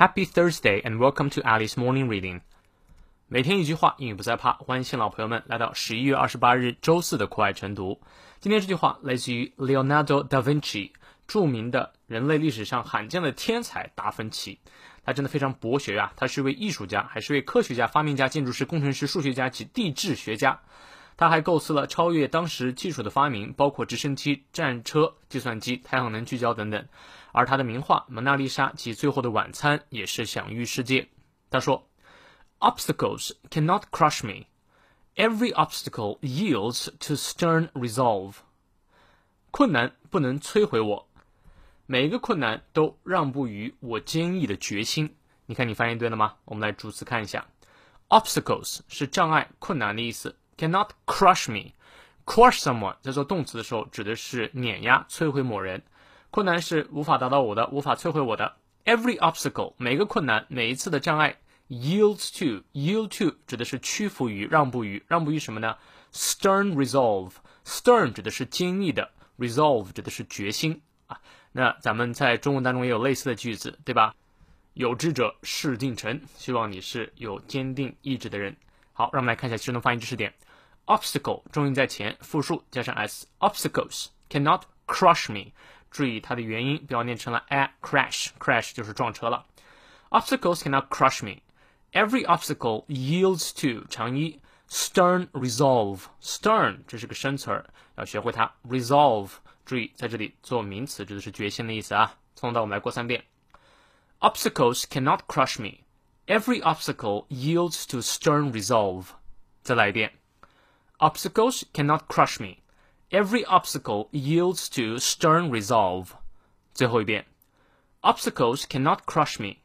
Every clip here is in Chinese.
Happy Thursday and welcome to Alice Morning Reading。每天一句话，英语不再怕。欢迎新老朋友们来到十一月二十八日周四的酷爱晨读。今天这句话来自于 Leonardo da Vinci，著名的人类历史上罕见的天才达芬奇。他真的非常博学啊！他是位艺术家，还是位科学家、发明家、建筑师、工程师、数学家及地质学家。他还构思了超越当时技术的发明，包括直升机、战车、计算机、太阳能聚焦等等。而他的名画《蒙娜丽莎》及《最后的晚餐》也是享誉世界。他说：“Obstacles cannot crush me. Every obstacle yields to stern resolve.” 困难不能摧毁我，每一个困难都让步于我坚毅的决心。你看，你翻译对了吗？我们来逐词看一下。Obstacles 是障碍、困难的意思。Cannot crush me. Crush someone 在做动词的时候，指的是碾压、摧毁某人。困难是无法达到我的，无法摧毁我的。Every obstacle 每个困难，每一次的障碍，yields to yield to 指的是屈服于、让步于、让步于什么呢？Stern resolve stern 指的是坚毅的，resolve 指的是决心啊。那咱们在中文当中也有类似的句子，对吧？有志者事竟成，希望你是有坚定意志的人。好，让我们来看一下智能发音知识点。Obstacle 重音在前，复数加上 s。Obstacles cannot crush me。注意它的元音，不要念成了 a crash，crash 就是撞车了。Obstacles cannot crush me. Every obstacle yields to 长一 stern resolve. Stern 这是个生词儿，要学会它。Resolve 注意在这里做名词，指的是决心的意思啊。从头到尾我们来过三遍。Obstacles cannot crush me. Every obstacle yields to stern resolve. 再来一遍。 Obstacles cannot crush me. Every obstacle yields to stern resolve. 最后一遍，Obstacles cannot crush me.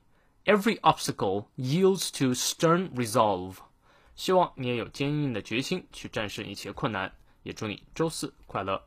Every obstacle yields to stern resolve. 希望你也有坚硬的决心去战胜一切困难，也祝你周四快乐。